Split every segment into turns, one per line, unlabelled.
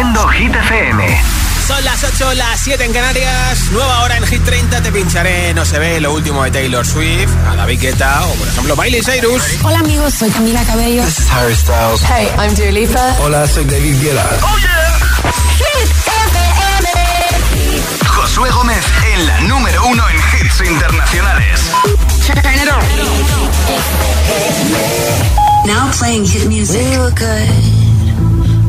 Hit FM.
Son las 8, las 7 en Canarias. Nueva hora en Hit 30. Te pincharé, no se ve, lo último de Taylor Swift, a la Viqueta o, por ejemplo, Miley Cyrus.
Hola, amigos, soy Camila Cabello.
This is Harry Styles.
Hey, I'm Dua Lipa.
Hola, soy David Guetta.
¡Oh, yeah!
Hit FM.
Josué Gómez en la número uno en hits internacionales.
Now playing hit music.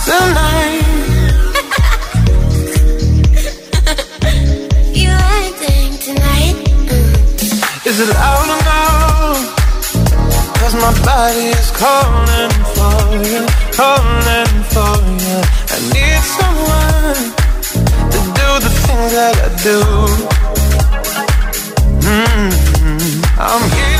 you acting tonight?
Is it loud enough? Cause my body is calling for you, calling for you. I need someone to do the things that I do. Mm-hmm. I'm heating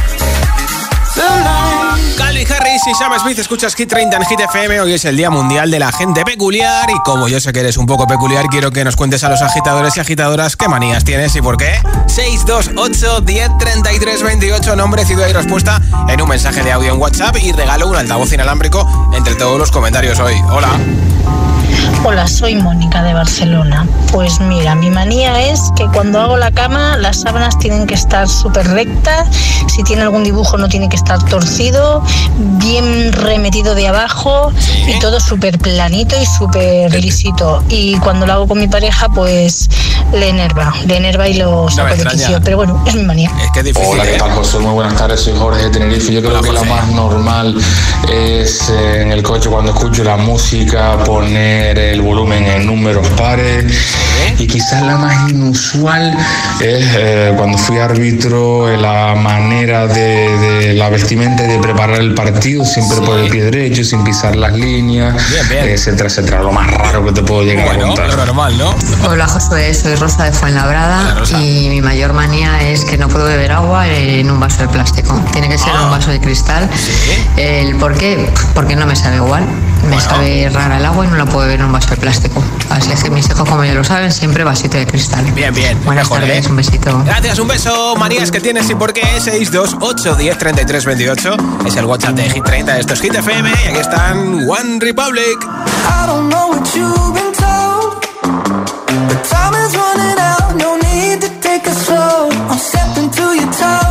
Calvin Harris y Sam Smith, escuchas Hit 30 en Hit FM. Hoy es el Día Mundial de la Gente Peculiar. Y como yo sé que eres un poco peculiar, quiero que nos cuentes a los agitadores y agitadoras qué manías tienes y por qué. 628 10 33 28, nombre, ciudad y respuesta en un mensaje de audio en WhatsApp y regalo un altavoz inalámbrico entre todos los comentarios hoy. Hola.
Hola, soy Mónica de Barcelona. Pues mira, mi manía es que cuando hago la cama las sábanas tienen que estar súper rectas, si tiene algún dibujo no tiene que estar torcido, bien remetido de abajo y todo súper planito y súper lisito. Y cuando lo hago con mi pareja pues le enerva, le enerva y lo saco de
extraña.
quicio. Pero bueno, es mi manía.
Es que es difícil.
Hola, ¿qué
¿eh?
tal, José? Muy buenas tardes, soy Jorge de Tenerife. Yo creo
Hola,
que lo
José.
más normal es eh, en el coche cuando escucho la música poner el volumen en números pares y quizás la más inusual es eh, cuando fui árbitro eh, la manera de, de la vestimenta y de preparar el partido, siempre por el pie derecho, sin pisar las líneas,
Bien, bien.
etcétera, etcétera. Lo más raro que te puedo llegar a contar.
lo normal, ¿no?
Hola Josué, soy Rosa de Fuenlabrada
Hola,
y mi mayor manía es que no puedo beber agua en un vaso de plástico. Tiene que ser
Ah.
un vaso de cristal.
Sí.
¿El por qué? Porque no me sabe igual. Me
Bueno.
sabe rara el agua y no la puedo beber en un vaso de plástico. Así es que mis hijos, como ya lo saben, siempre vasito de cristal.
Bien, bien.
Buenas
Mejor,
tardes,
¿eh?
un besito.
Gracias, un beso. Manías que tienes y por qué 628 10 33 628. Es el WhatsApp de Hit 30. Esto es Hit FM y aquí están One Republic.
I'm stepping to
your.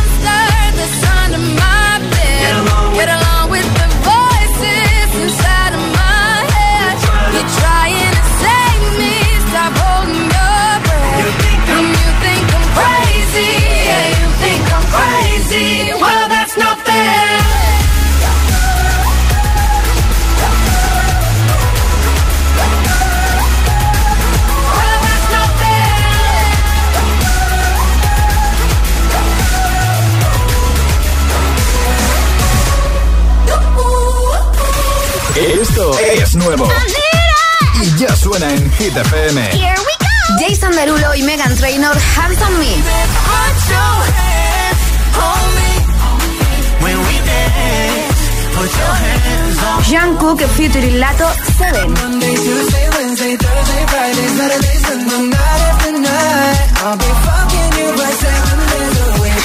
Nuevo. Y ya suena en Hit FM.
Here we go. Jason Derulo y Megan Trainor, Hands on Me. Jungkook featuring Lato, Seven.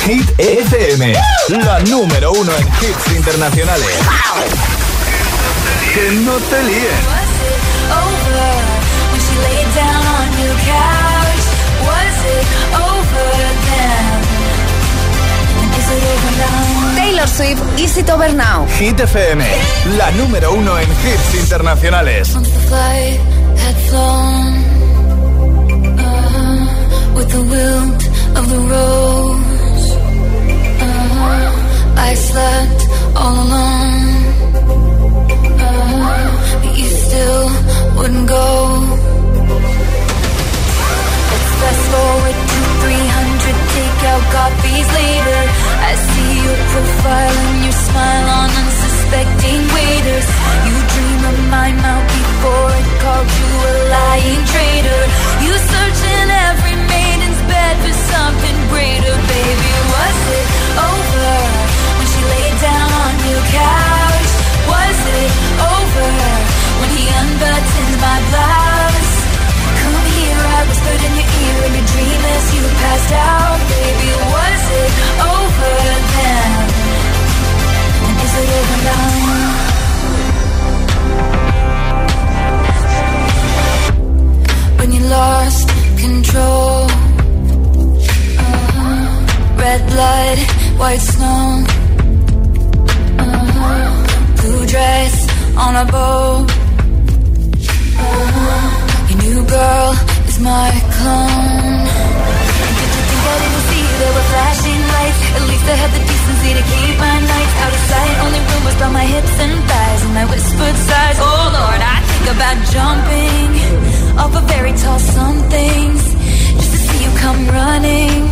Hit FM, la número uno en hits internacionales. Que no te líen.
Taylor Swift, Easy It Over Now.
Hit FM, la número uno en hits internacionales.
with the wilt of the rose. Uh, I slept all alone. Still wouldn't go. Let's fast forward to 300 takeout coffees later. I see your profile and your smile on unsuspecting waiters. You dream of my mouth before it called you a lying traitor. You search in every maiden's bed for something greater, baby. Was it over when she laid down on your couch? Was it over he unbuttoned my blouse? Come here, I whispered in your ear in your dream as you passed out. Baby, was it over then? And is it over now? When you lost control, uh-huh. red blood, white snow, uh-huh. blue dress on a boat. Girl my clone. Did you think I didn't see there were flashing lights? At least I had the decency to keep my nights out of sight. Only rumors about my hips and thighs and my whispered sighs. Oh Lord, I think about jumping off a very tall somethings just to see you come running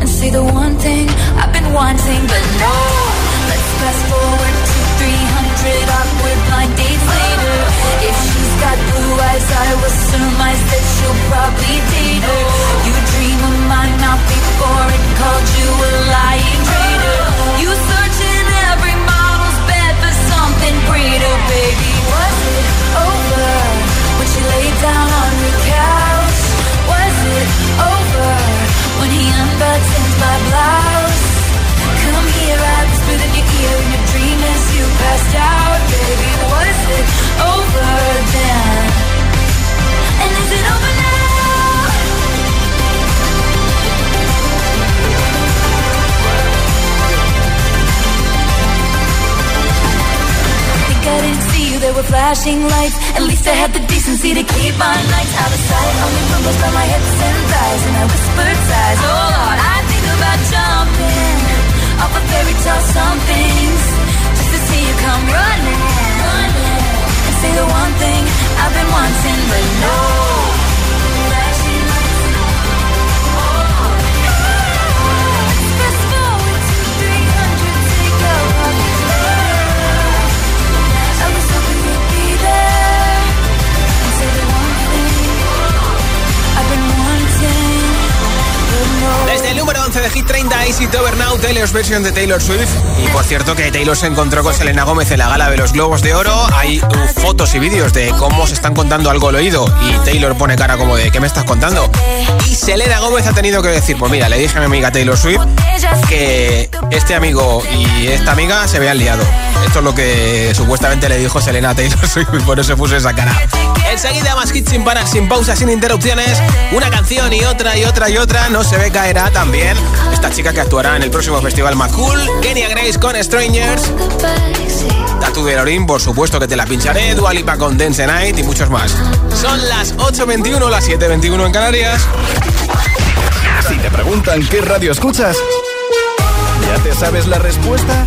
and say the one thing I've been wanting, but no. Let's fast forward 300 awkward blind dates later. If she's got blue eyes, I will surmise that she'll probably date her. You dream of my mouth before it called you a lying traitor. You search in every model's bed for something greater, baby. Was it over when she laid down on the couch? Was it over when he unbuttons my blouse? Come here, I whispered in your ear you passed out, baby. Was it over then? And is it over now? think I didn't see you, there were flashing lights. At least I had the decency to keep my nights out of sight. Only rumbles by my hips and thighs, and I whispered sighs. Oh Lord, I think about jumping off a fairy tale somethings come running, running and say the one thing I've been wanting, but no.
Desde el número 11 de Hit 30, Easy to Over Now, Taylor's versión de Taylor Swift. Y por cierto que Taylor se encontró con Selena Gómez en la gala de los Globos de Oro. Hay uh, fotos y vídeos de cómo se están contando algo al oído. Y Taylor pone cara como de, ¿qué me estás contando? Y Selena Gómez ha tenido que decir, pues mira, le dije a mi amiga Taylor Swift que este amigo y esta amiga se habían liado. Esto es lo que supuestamente le dijo Selena Taylor Swift y por eso puso esa cara. Enseguida más hits sin parar, sin pausas, sin interrupciones. Una canción y otra y otra y otra. No se ve caerá también esta chica que actuará en el próximo festival Macul. Kenya Grace con Strangers. Tatu de Lorin, por supuesto que te la pincharé. Dualipa con Dance Night y muchos más. Son las 8.21, las 7.21 en Canarias.
Si te preguntan qué radio escuchas, ¿ya te sabes la respuesta?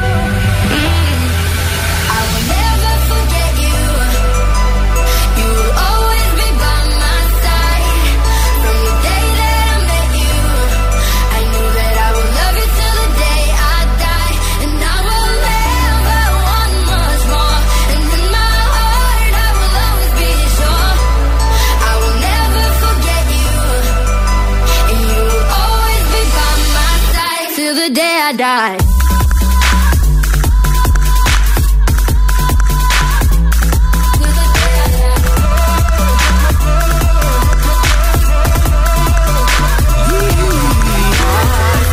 I die.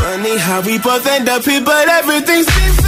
Funny how we both end up here, but everything seems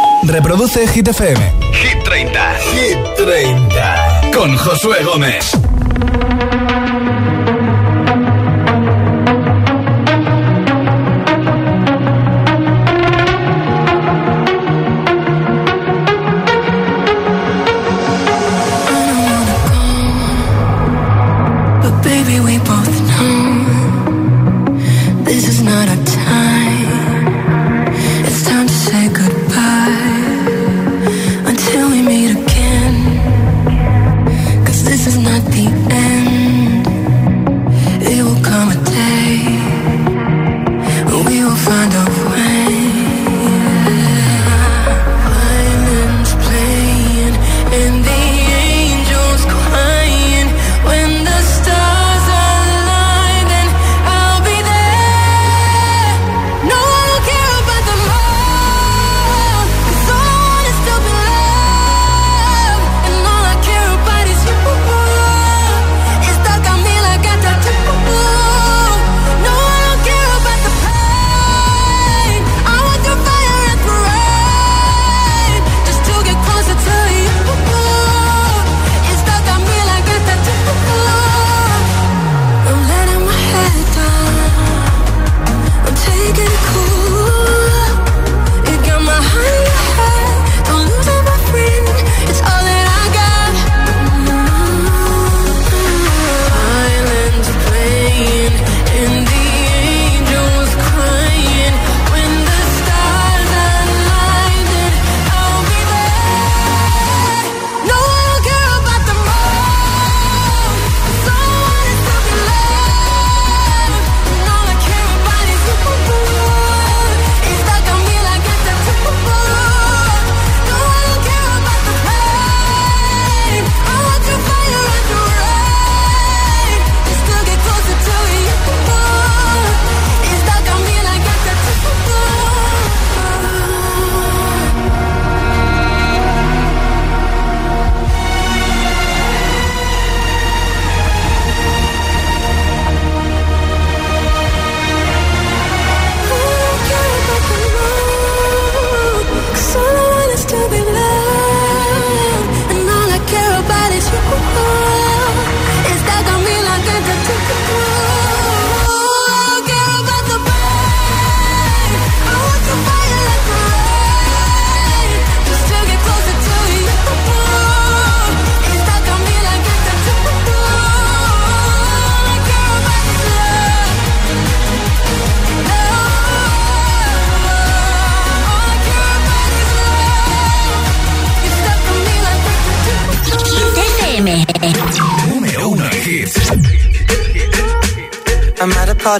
Reproduce Hit FM. Hit 30. Hit 30. Con Josué Gómez.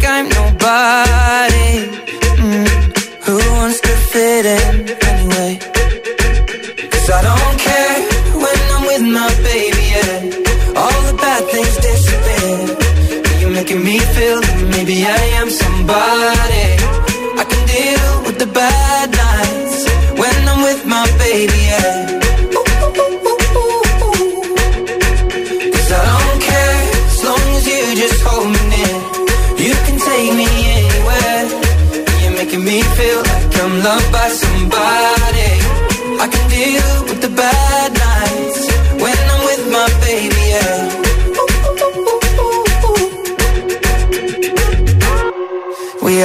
Like I'm nobody. Mm. Who wants to fit in anyway? Cause I don't care when I'm with my baby, yeah. All the bad things disappear. You're making me feel that maybe I am somebody.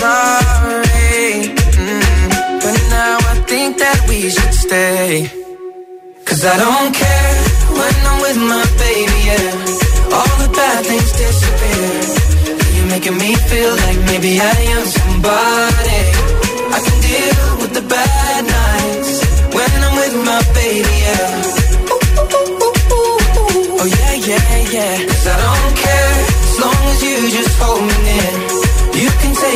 sorry. Mm. But now I think that we should stay. Cause I don't care when I'm with my baby, yeah. All the bad things disappear You're making me feel like maybe I am somebody. I can deal with the bad nights when I'm with my baby. Yeah. Oh yeah, yeah, yeah.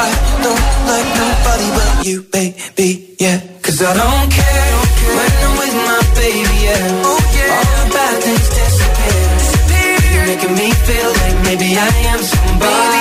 I don't like nobody but you, baby. Yeah, cause I don't care when I'm with my baby. Yeah, oh, yeah. all the bad things disappear. You're making me feel like maybe I am somebody.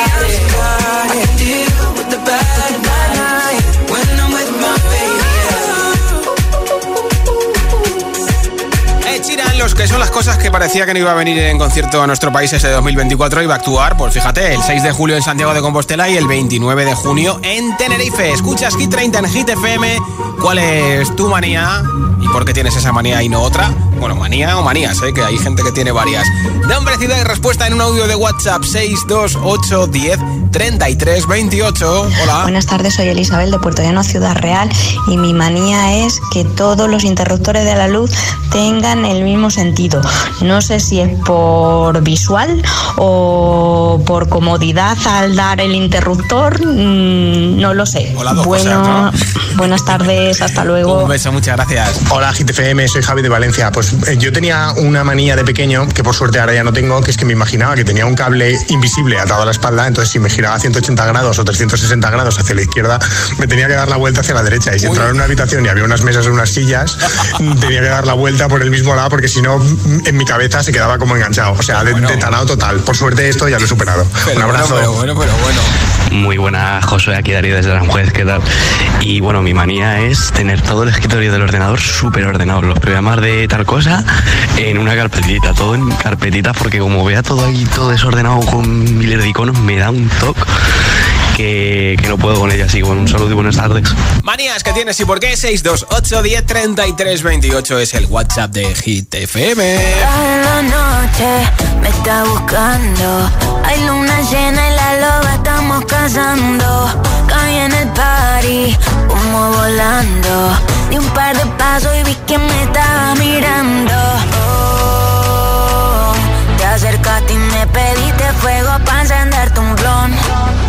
Que son las cosas que parecía que no iba a venir en concierto a nuestro país ese 2024, iba a actuar, pues fíjate, el 6 de julio en Santiago de Compostela y el 29 de junio en Tenerife. Escuchas Hit 30 en Hit FM. ¿Cuál es tu manía? ¿Y por qué tienes esa manía y no otra? Bueno, manía o manías, ¿eh? que hay gente que tiene varias. Nombre, ciudad y respuesta en un audio de WhatsApp 628 10 33 28. Hola.
Buenas tardes, soy Elizabeth de Puerto Llano, Ciudad Real, y mi manía es que todos los interruptores de la luz tengan el mismo sentido. No sé si es por visual o por comodidad al dar el interruptor, mm, no lo sé.
Hola, dos
bueno,
cosas,
buenas tardes, hasta luego.
Un beso, muchas gracias.
Hola GTFM, soy Javi de Valencia. Pues eh, yo tenía una manía de pequeño, que por suerte ahora ya no tengo, que es que me imaginaba que tenía un cable invisible atado a la espalda, entonces si me giraba a 180 grados o 360 grados hacia la izquierda, me tenía que dar la vuelta hacia la derecha. Y si entraba en una habitación y había unas mesas y unas sillas, tenía que dar la vuelta por el mismo lado, porque si no, en mi cabeza se quedaba como enganchado. O sea, de, detalado total. Por suerte esto ya lo he superado. un abrazo.
Pero bueno, pero bueno.
Muy buena, Josué, aquí Darío desde Aranjuez, ¿qué tal? Y bueno, mi manía es tener todo el escritorio del ordenador súper ordenado, los programas de tal cosa en una carpetita, todo en carpetitas, porque como vea todo ahí, todo desordenado con miles de iconos, me da un toque que, que no puedo con ella. Así que bueno, un saludo y buenas tardes.
Manías que tienes y por qué 628 10 33 28 es el WhatsApp de Hit FM.
en la noche me está buscando. Hay luna llena y la loba estamos cazando. Caí en el party, humo volando. Di un par de pasos y vi que me estaba mirando. Oh, te acercaste y me pediste fuego para encenderte un blon.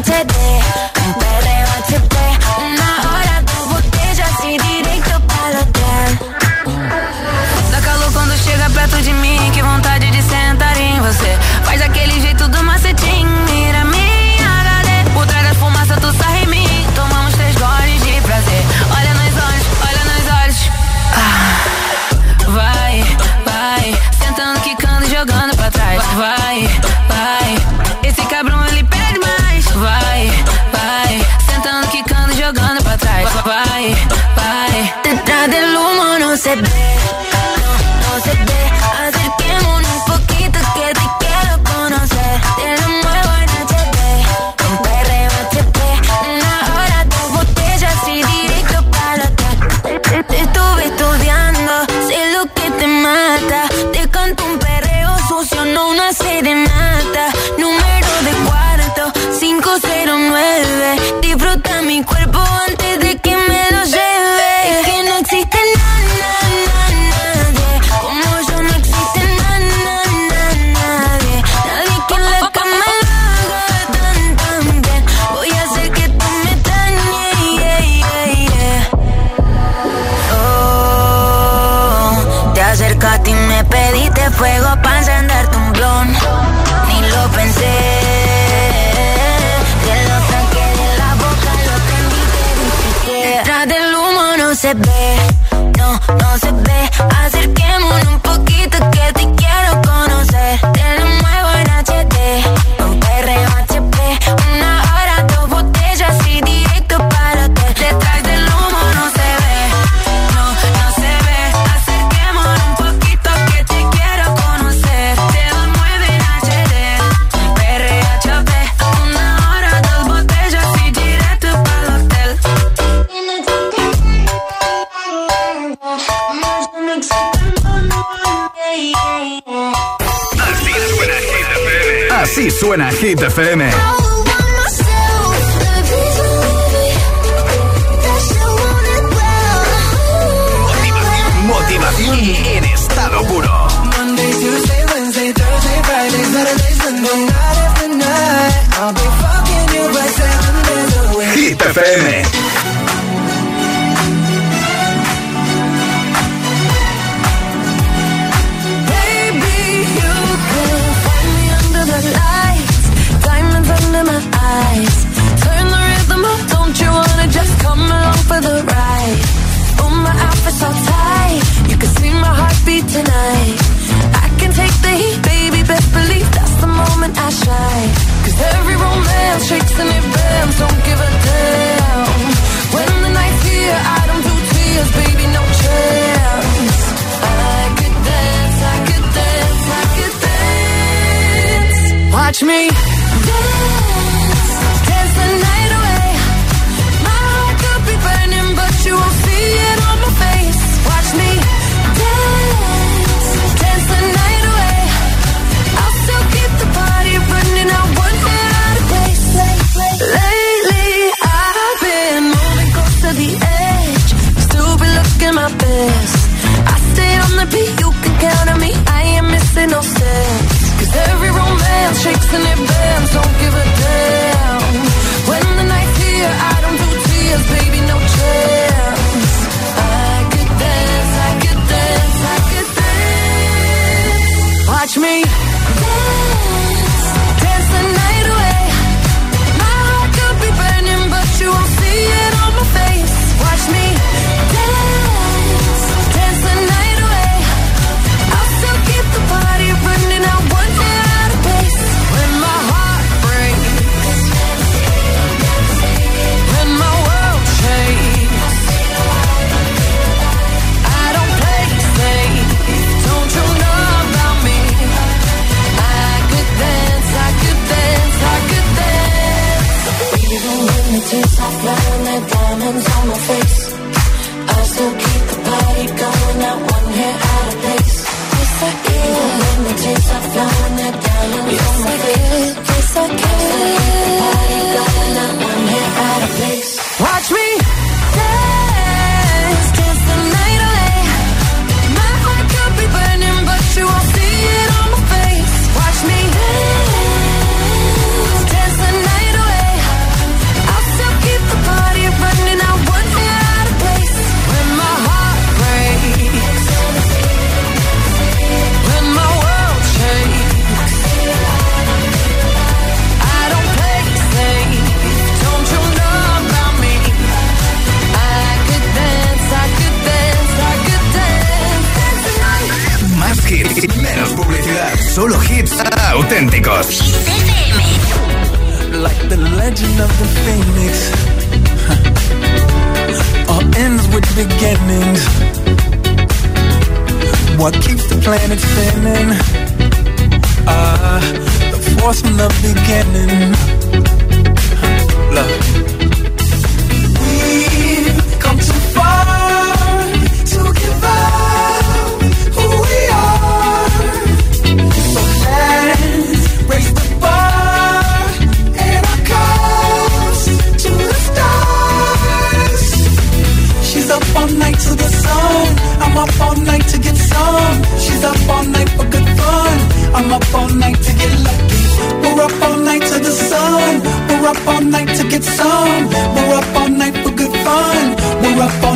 en HD. Un perreo HP. Una hora, dos botellas y directo para hotel. Dá calor quando chega perto de mim, que vontade de sentar em você. Faz aquele jeito do macetinho, mira minha HD. Por trás da fumaça tu sai em tomamos três goles de prazer. Olha nos olhos, olha nos olhos. Ah, vai, vai, sentando, quicando, e jogando pra trás. Vai, vai, esse cabrão no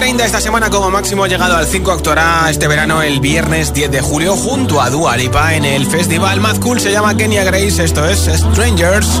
30 esta semana como máximo ha llegado al 5. Actuará este verano el viernes 10 de julio junto a Dua Lipa en el festival Mad Cool. Se llama Kenya Grace. Esto es Strangers.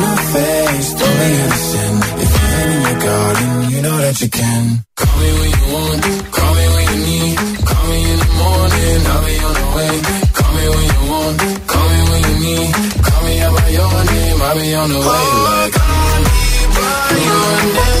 my face, don't be innocent. If you live in your garden, you know that you can. Call me when you want, call me when you need. Call me in the morning, I'll be on the way. Call me when you want, call me when you need. Call me out by your name, I'll be on the way. Oh, call me by your name.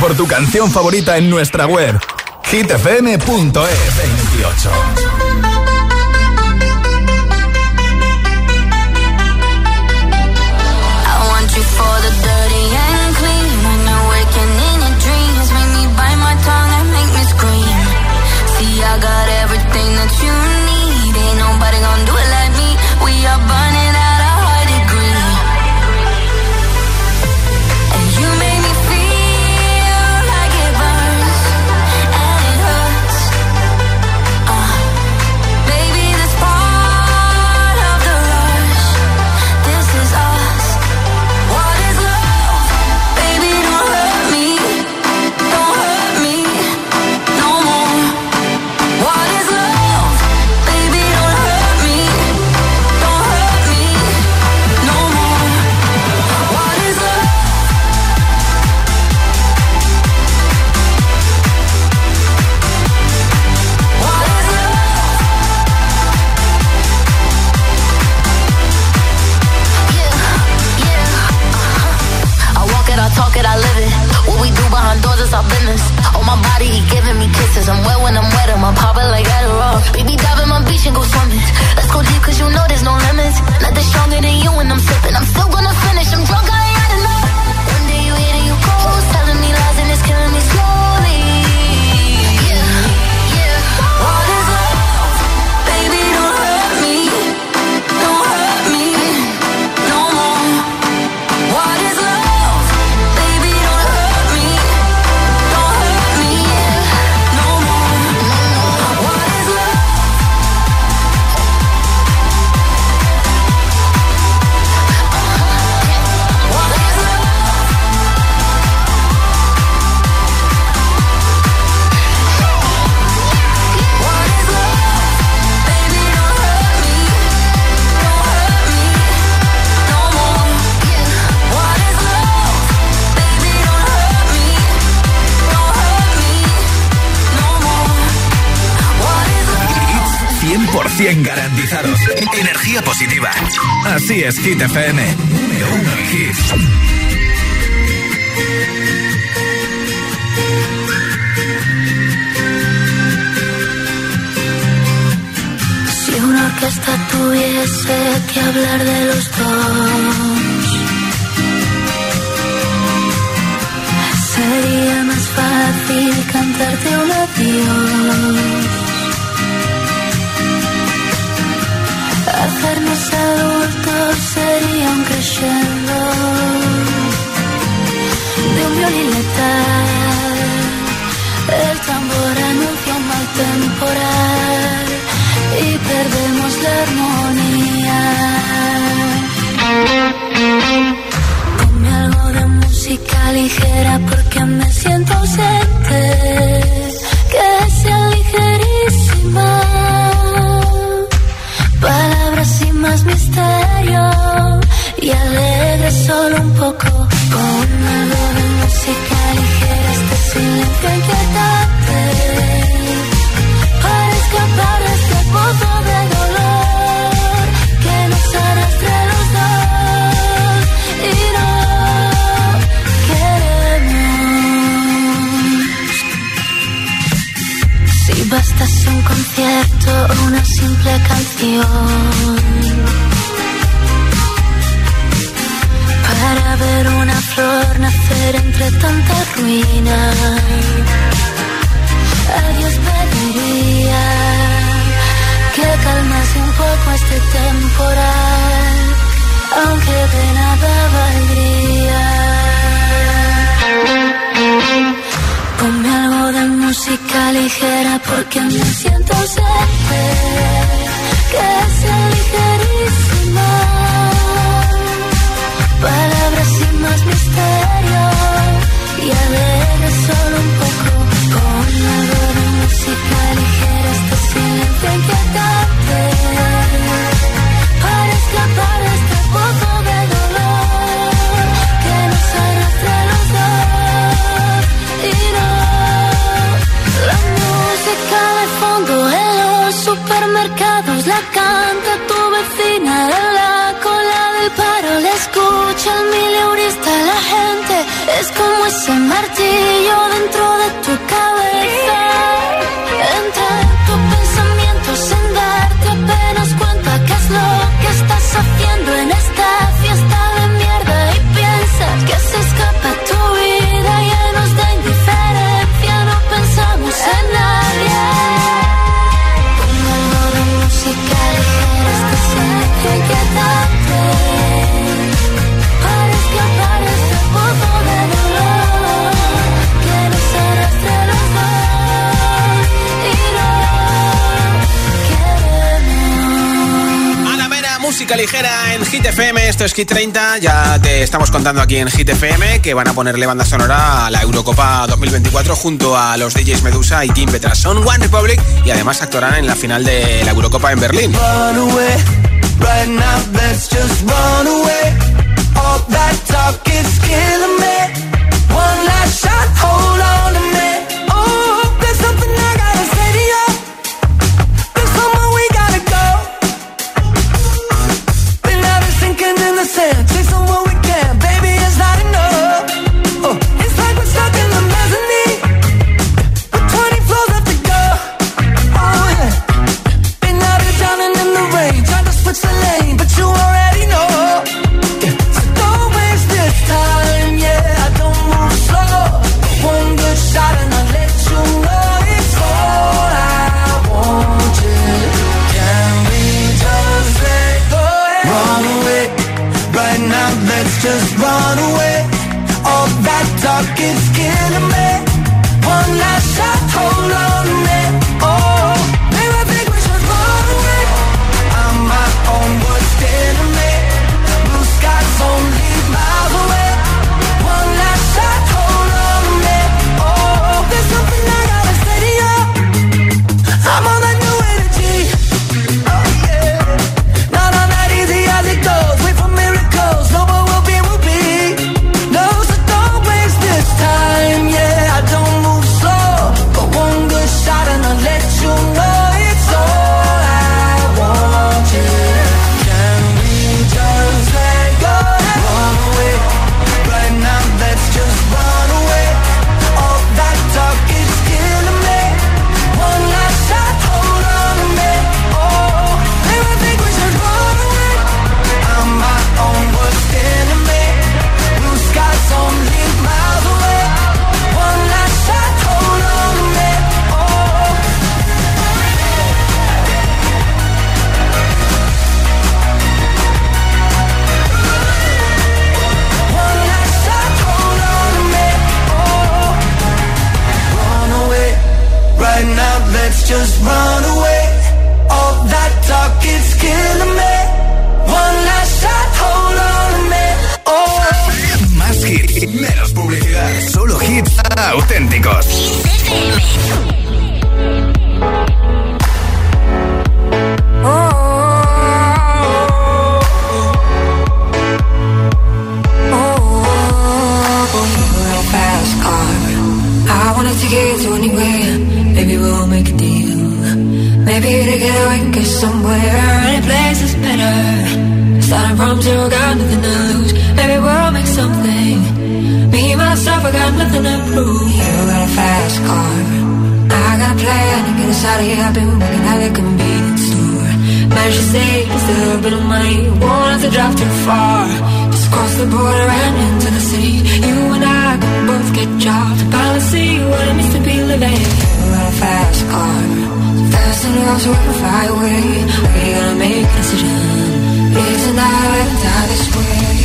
Por tu canción favorita en nuestra web hitfm.es 28. Así es, Hit FM.
Esto es Hit 30. Ya te estamos contando aquí en Hit FM que van a ponerle banda sonora a la Eurocopa 2024 junto a los DJs Medusa y Kim Petras. Son One Republic y además actuarán en la final de la Eurocopa en Berlín.
Run away.
Bit of money. Won't have to drive too far. Just cross the border and into the city. You and I can both get jobs. Finally see what it means to be living. Got a fast car. Fast enough so we can fly away. We're gonna make a decision. Live tonight, die this way.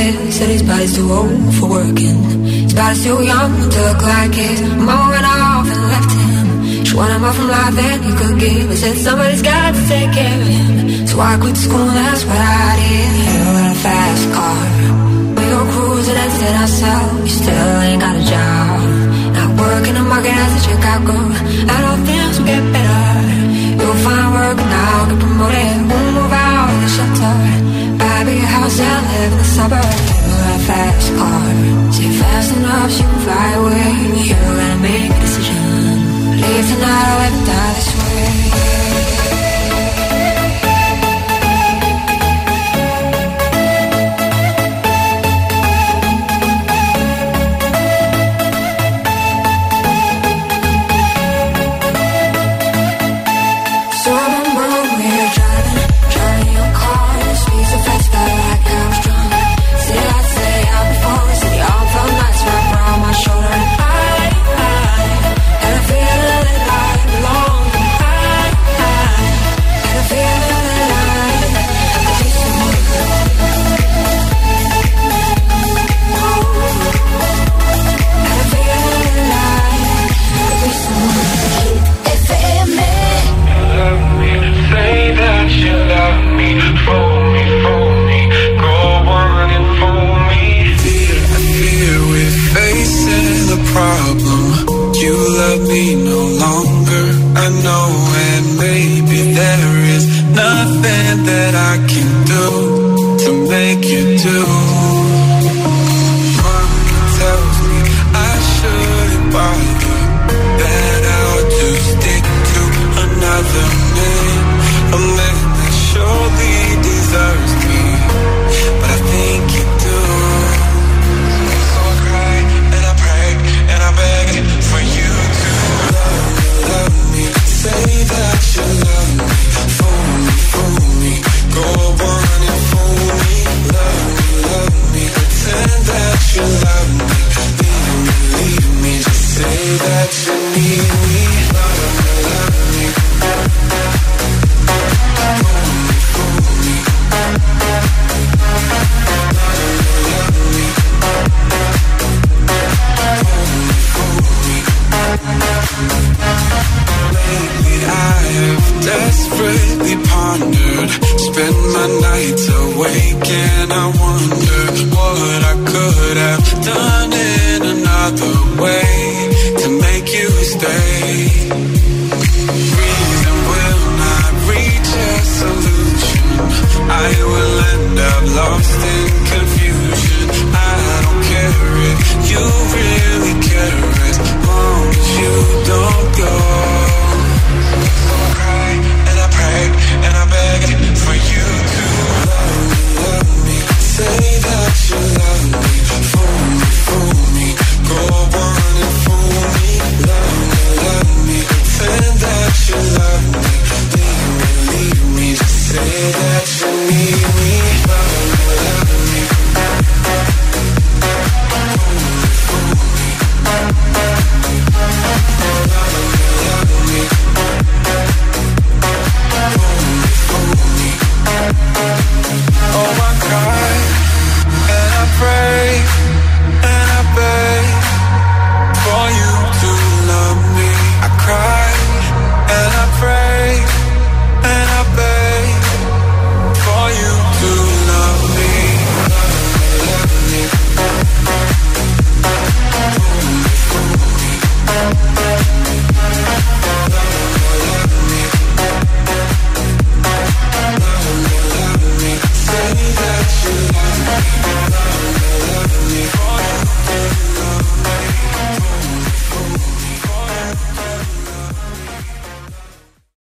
It. Said his body's too old for working. His body's too young to look like his. Mama went off and left him. She wanted more from life than he could give. I said somebody's got to take care of him. So I quit school, and that's what I did. You got a fast car. We go cruising and set ourselves. You still ain't got a job. Not working the market as a Chicago. I don't think will get better. You'll find work now, get promoted. House live in the suburbs. You got a fast car. Say fast enough, you can fly away. You gotta make a decision. Leave tonight or ever die